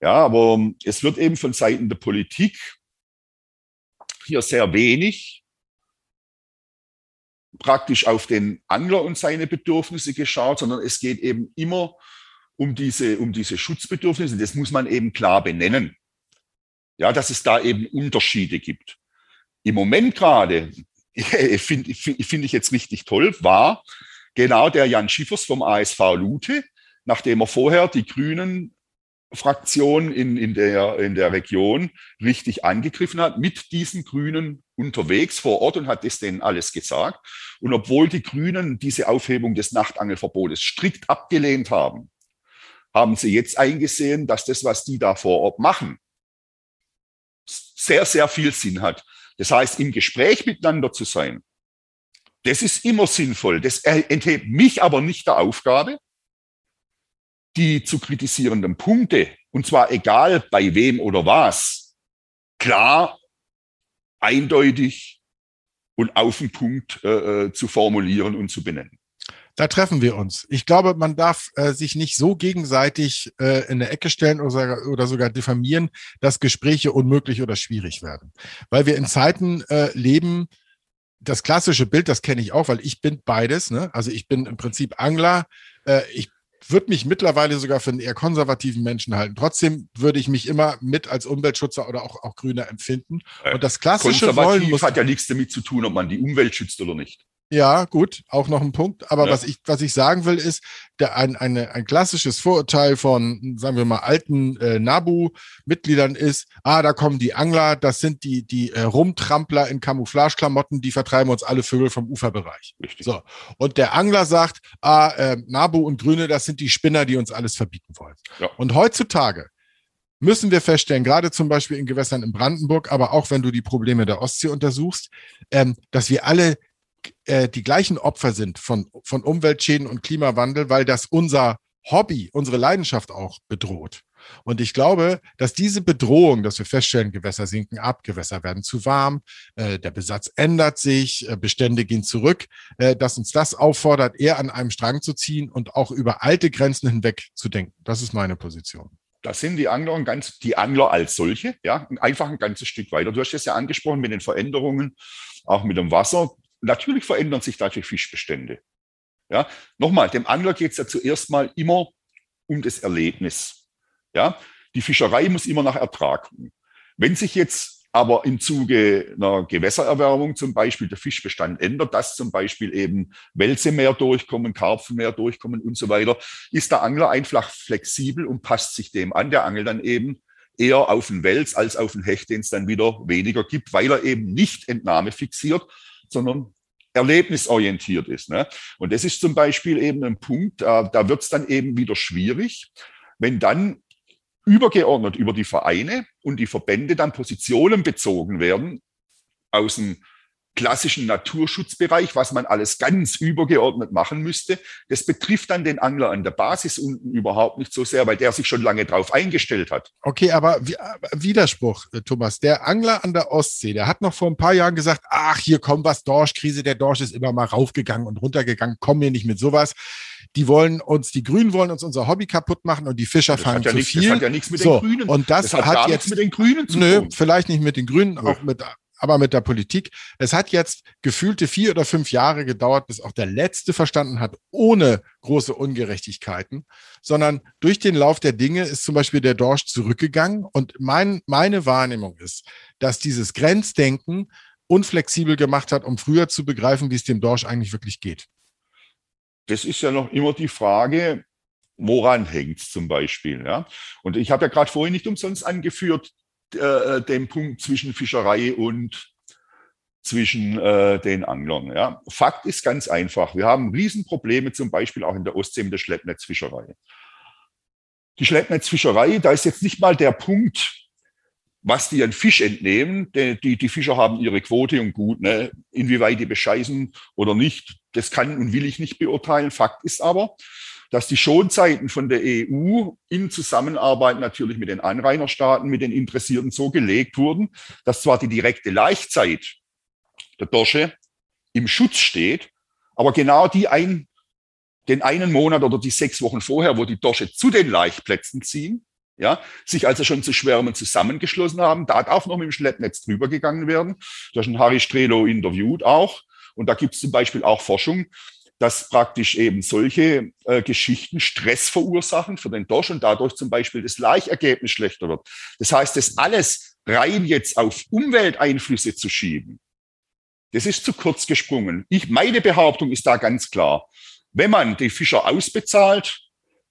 E: Ja, aber es wird eben von Seiten der Politik hier sehr wenig praktisch auf den Angler und seine Bedürfnisse geschaut, sondern es geht eben immer um diese, um diese Schutzbedürfnisse. Das muss man eben klar benennen. Ja, dass es da eben Unterschiede gibt. Im Moment gerade, finde find ich jetzt richtig toll, war genau der Jan Schiffers vom ASV Lute, nachdem er vorher die Grünen Fraktion in, in, der, in der Region richtig angegriffen hat, mit diesen Grünen unterwegs vor Ort und hat das denen alles gesagt. Und obwohl die Grünen diese Aufhebung des Nachtangelverbotes strikt abgelehnt haben, haben sie jetzt eingesehen, dass das, was die da vor Ort machen, sehr, sehr viel Sinn hat. Das heißt, im Gespräch miteinander zu sein, das ist immer sinnvoll. Das enthebt mich aber nicht der Aufgabe, die zu kritisierenden Punkte, und zwar egal bei wem oder was, klar, eindeutig und auf den Punkt äh, äh zu formulieren und zu benennen
B: da treffen wir uns. Ich glaube, man darf äh, sich nicht so gegenseitig äh, in eine Ecke stellen oder, oder sogar diffamieren, dass Gespräche unmöglich oder schwierig werden. Weil wir in Zeiten äh, leben, das klassische Bild, das kenne ich auch, weil ich bin beides. Ne? Also ich bin im Prinzip Angler. Äh, ich würde mich mittlerweile sogar für einen eher konservativen Menschen halten. Trotzdem würde ich mich immer mit als Umweltschützer oder auch, auch Grüner empfinden. Und das klassische
E: Wollen muss hat ja nichts damit zu tun, ob man die Umwelt schützt oder nicht.
B: Ja, gut, auch noch ein Punkt. Aber
E: Ja.
B: was, ich, was ich sagen will, ist, der, ein, eine, ein klassisches Vorurteil von, sagen wir mal, alten äh, NABU-Mitgliedern ist, ah, da kommen die Angler, das sind die, die äh, Rumtrampler in Camouflageklamotten, die vertreiben uns alle Vögel vom Uferbereich.
E: Richtig.
B: So. Und der Angler sagt, ah, äh, NABU und Grüne, das sind die Spinner, die uns alles verbieten wollen.
E: Ja.
B: Und heutzutage müssen wir feststellen, gerade zum Beispiel in Gewässern in Brandenburg, aber auch wenn du die Probleme der Ostsee untersuchst, ähm, dass wir alle äh, die gleichen Opfer sind von, von Umweltschäden und Klimawandel, weil das unser Hobby, unsere Leidenschaft auch bedroht. Und ich glaube, dass diese Bedrohung, dass wir feststellen, Gewässer sinken ab, Gewässer werden zu warm, äh, der Besatz ändert sich, äh, Bestände gehen zurück, äh, dass uns das auffordert, eher an einem Strang zu ziehen und auch über alte Grenzen hinweg zu denken. Das ist meine Position.
E: Da sind die Angler ein ganz, die Angler als solche, ja, einfach ein ganzes Stück weiter. Du hast es ja angesprochen mit den Veränderungen, auch mit dem Wasser. Natürlich verändern sich dadurch Fischbestände. Ja, nochmal, dem Angler geht es ja zuerst mal immer um das Erlebnis. Ja, die Fischerei muss immer nach Ertrag. Wenn sich jetzt aber im Zuge einer Gewässererwärmung zum Beispiel der Fischbestand ändert, dass zum Beispiel eben Wälse mehr durchkommen, Karpfen mehr durchkommen und so weiter, ist der Angler einfach flexibel und passt sich dem an. Der angelt dann eben eher auf den Wels als auf den Hecht, den es dann wieder weniger gibt, weil er eben nicht Entnahme fixiert, sondern erlebnisorientiert ist. Ne? Und das ist zum Beispiel eben ein Punkt, äh, da wird es dann eben wieder schwierig, wenn dann übergeordnet über die Vereine und die Verbände dann Positionen bezogen werden aus dem klassischen Naturschutzbereich, was man alles ganz übergeordnet machen müsste. Das betrifft dann den Angler an der Basis unten überhaupt nicht so sehr, weil der sich schon lange darauf eingestellt hat.
B: Okay, aber Widerspruch, äh, Thomas. Der Angler an der Ostsee, der hat noch vor ein paar Jahren gesagt, ach, hier kommt was, Dorschkrise, der Dorsch ist immer mal raufgegangen und runtergegangen, kommen wir nicht mit sowas. Die wollen uns, die Grünen wollen uns unser Hobby kaputt machen und die Fischer
E: Das
B: fangen
E: ja
B: zu
E: nichts, das
B: viel.
E: hat ja nichts mit
B: so,
E: den Grünen.
B: und das,
E: das hat,
B: hat jetzt
E: mit den Grünen zu
B: Nö,
E: tun.
B: vielleicht nicht mit den Grünen,
E: Nö.
B: auch mit, aber mit der Politik. Es hat jetzt gefühlte vier oder fünf Jahre gedauert, bis auch der Letzte verstanden hat, ohne große Ungerechtigkeiten, sondern durch den Lauf der Dinge ist zum Beispiel der Dorsch zurückgegangen. Und mein, meine Wahrnehmung ist, dass dieses Grenzdenken unflexibel gemacht hat, um früher zu begreifen, wie es dem Dorsch eigentlich wirklich geht.
E: das ist ja noch immer die Frage, woran hängt es zum Beispiel? Ja? Und ich habe ja gerade vorhin nicht umsonst angeführt, äh, den Punkt zwischen Fischerei und zwischen äh, den Anglern. Ja? Fakt ist ganz einfach, wir haben Riesenprobleme zum Beispiel auch in der Ostsee mit der Schleppnetzfischerei. Die Schleppnetzfischerei, da ist jetzt nicht mal der Punkt, was die an Fisch entnehmen. Die, die, die Fischer haben ihre Quote und gut, ne? inwieweit die bescheißen oder nicht, das kann und will ich nicht beurteilen. Fakt ist aber, dass die Schonzeiten von der EU in Zusammenarbeit natürlich mit den Anrainerstaaten, mit den Interessierten so gelegt wurden, dass zwar die direkte Laichzeit der Dorsche im Schutz steht, aber genau die ein, den einen Monat oder die sechs Wochen vorher, wo die Dorsche zu den Laichplätzen ziehen, ja, sich also schon zu Schwärmen zusammengeschlossen haben, da darf noch mit dem Schleppnetz drüber gegangen werden. Da ist ein Harry Strelo interviewt auch. Und da gibt es zum Beispiel auch Forschung, dass praktisch eben solche äh, Geschichten Stress verursachen für den Dorsch und dadurch zum Beispiel das Laichergebnis schlechter wird. Das heißt, das alles rein jetzt auf Umwelteinflüsse zu schieben, das ist zu kurz gesprungen. Ich, meine Behauptung ist da ganz klar. Wenn man die Fischer ausbezahlt,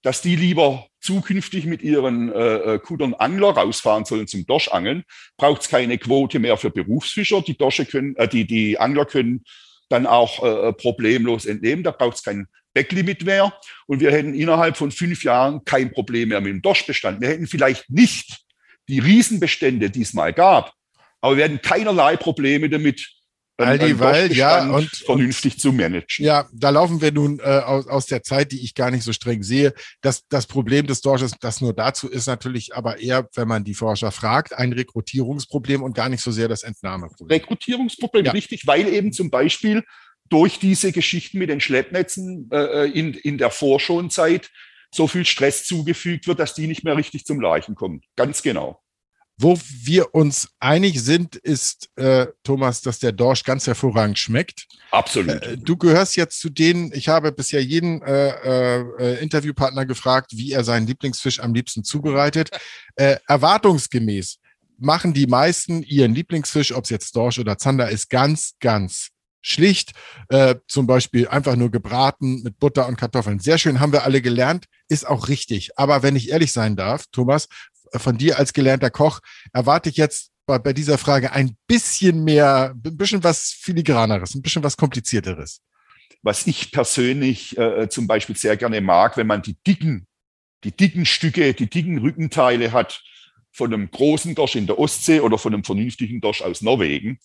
E: dass die lieber zukünftig mit ihren äh, Kuddern Angler rausfahren sollen zum Dorschangeln, braucht es keine Quote mehr für Berufsfischer. Die Dorsche können, äh, die, die Angler können dann auch äh, problemlos entnehmen. Da braucht es kein Backlimit mehr. Und wir hätten innerhalb von fünf Jahren kein Problem mehr mit dem Dorschbestand. Wir hätten vielleicht nicht die Riesenbestände, die es mal gab, aber wir hätten keinerlei Probleme damit,
B: All die Weil, ja, und-
E: vernünftig zu managen.
B: Ja, da laufen wir nun äh, aus, aus der Zeit, die ich gar nicht so streng sehe. Das, das Problem des Dorsches, das nur dazu ist natürlich aber eher, wenn man die Forscher fragt, ein Rekrutierungsproblem und gar nicht so sehr das Entnahmeproblem.
E: Rekrutierungsproblem,
B: Ja.
E: richtig, weil eben zum Beispiel durch diese Geschichten mit den Schleppnetzen äh, in, in der Vorschonzeit so viel Stress zugefügt wird, dass die nicht mehr richtig zum Leichen kommen. Ganz genau.
B: Wo wir uns einig sind, ist, äh, Thomas, dass der Dorsch ganz hervorragend schmeckt.
E: Absolut.
B: Äh, Du gehörst jetzt zu denen, ich habe bisher jeden äh, äh, äh, Interviewpartner gefragt, wie er seinen Lieblingsfisch am liebsten zubereitet. Äh, erwartungsgemäß machen die meisten ihren Lieblingsfisch, ob es jetzt Dorsch oder Zander ist, ganz, ganz schlicht, äh, zum Beispiel einfach nur gebraten mit Butter und Kartoffeln. Sehr schön, haben wir alle gelernt, ist auch richtig. Aber wenn ich ehrlich sein darf, Thomas, von dir als gelernter Koch erwarte ich jetzt bei, bei dieser Frage ein bisschen mehr, ein bisschen was filigraneres, ein bisschen was komplizierteres.
E: Was ich persönlich äh, zum Beispiel sehr gerne mag, wenn man die dicken, die dicken Stücke, die dicken Rückenteile hat von einem großen Dorsch in der Ostsee oder von einem vernünftigen Dorsch aus Norwegen,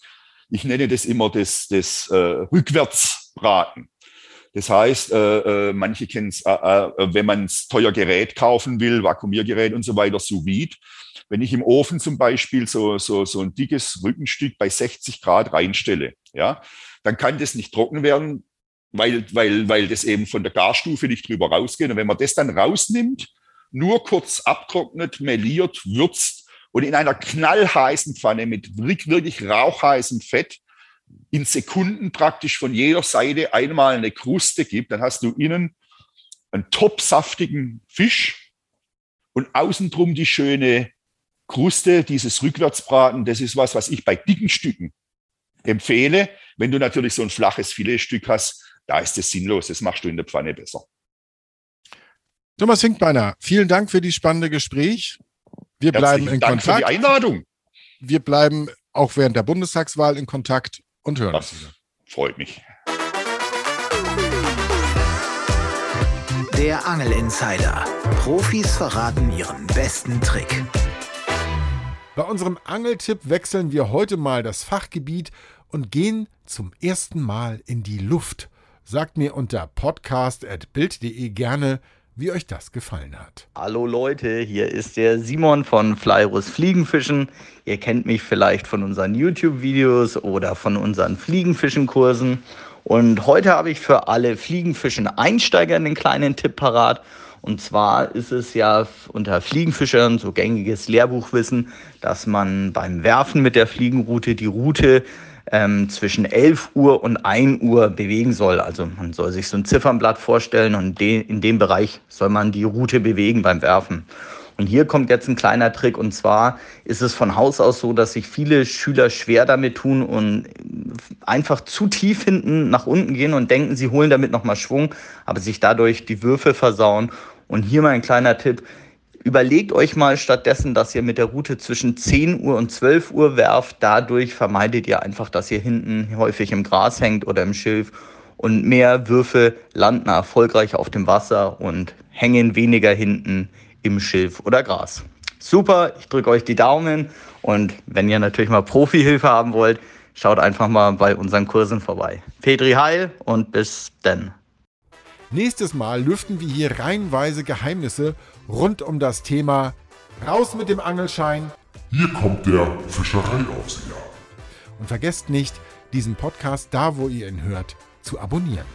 E: ich nenne das immer das, das äh, Rückwärtsbraten. Das heißt, äh, äh, manche kennen es, äh, äh, wenn man teuer Gerät kaufen will, Vakuumiergerät und so weiter, sous vide. Wenn ich im Ofen zum Beispiel so, so, so ein dickes Rückenstück bei 60 Grad reinstelle, ja, dann kann das nicht trocken werden, weil, weil, weil das eben von der Garstufe nicht drüber rausgeht. Und wenn man das dann rausnimmt, nur kurz abtrocknet, meliert, würzt, und in einer knallheißen Pfanne mit wirklich rauchheißem Fett in Sekunden praktisch von jeder Seite einmal eine Kruste gibt, dann hast du innen einen topsaftigen Fisch und außen drum die schöne Kruste, dieses Rückwärtsbraten. Das ist was, was ich bei dicken Stücken empfehle. Wenn du natürlich so ein flaches Filetstück hast, da ist es sinnlos. Das machst du in der Pfanne besser.
B: Thomas Finkbeiner, vielen Dank für die spannende Gespräch. Wir bleiben in
E: Dank
B: Kontakt.
E: Für die Einladung.
B: Wir bleiben auch während der Bundestagswahl in Kontakt und hören
E: das uns wieder. Freut mich.
A: Der Angel Insider. Profis verraten ihren besten Trick.
B: Bei unserem Angeltipp wechseln wir heute mal das Fachgebiet und gehen zum ersten Mal in die Luft. Sagt mir unter podcast.bild.de gerne, wie euch das gefallen hat.
F: Hallo Leute, hier ist der Simon von Flyrus Fliegenfischen. Ihr kennt mich vielleicht von unseren YouTube-Videos oder von unseren Fliegenfischen-Kursen. Und heute habe ich für alle Fliegenfischen-Einsteiger einen kleinen Tipp parat. Und zwar ist es ja unter Fliegenfischern so gängiges Lehrbuchwissen, dass man beim Werfen mit der Fliegenroute die Route ähm, zwischen 11 Uhr und 1 Uhr bewegen soll. Also man soll sich so ein Ziffernblatt vorstellen und de in dem Bereich soll man die Route bewegen beim Werfen. Und hier kommt jetzt ein kleiner Trick und zwar ist es von Haus aus so, dass sich viele Schüler schwer damit tun und einfach zu tief hinten nach unten gehen und denken, sie holen damit nochmal Schwung, aber sich dadurch die Würfe versauen. Und hier mal ein kleiner Tipp. Überlegt euch mal stattdessen, dass ihr mit der Route zwischen 10 Uhr und 12 Uhr werft. Dadurch vermeidet ihr einfach, dass ihr hinten häufig im Gras hängt oder im Schilf. Und mehr Würfe landen erfolgreich auf dem Wasser und hängen weniger hinten im Schilf oder Gras. Super, ich drücke euch die Daumen und wenn ihr natürlich mal Profihilfe haben wollt, schaut einfach mal bei unseren Kursen vorbei. Petri Heil und bis dann.
B: Nächstes Mal lüften wir hier reihenweise Geheimnisse rund um das Thema Raus mit dem Angelschein.
G: Hier kommt der Fischereiaufseher.
B: Und vergesst nicht, diesen Podcast da, wo ihr ihn hört, zu abonnieren.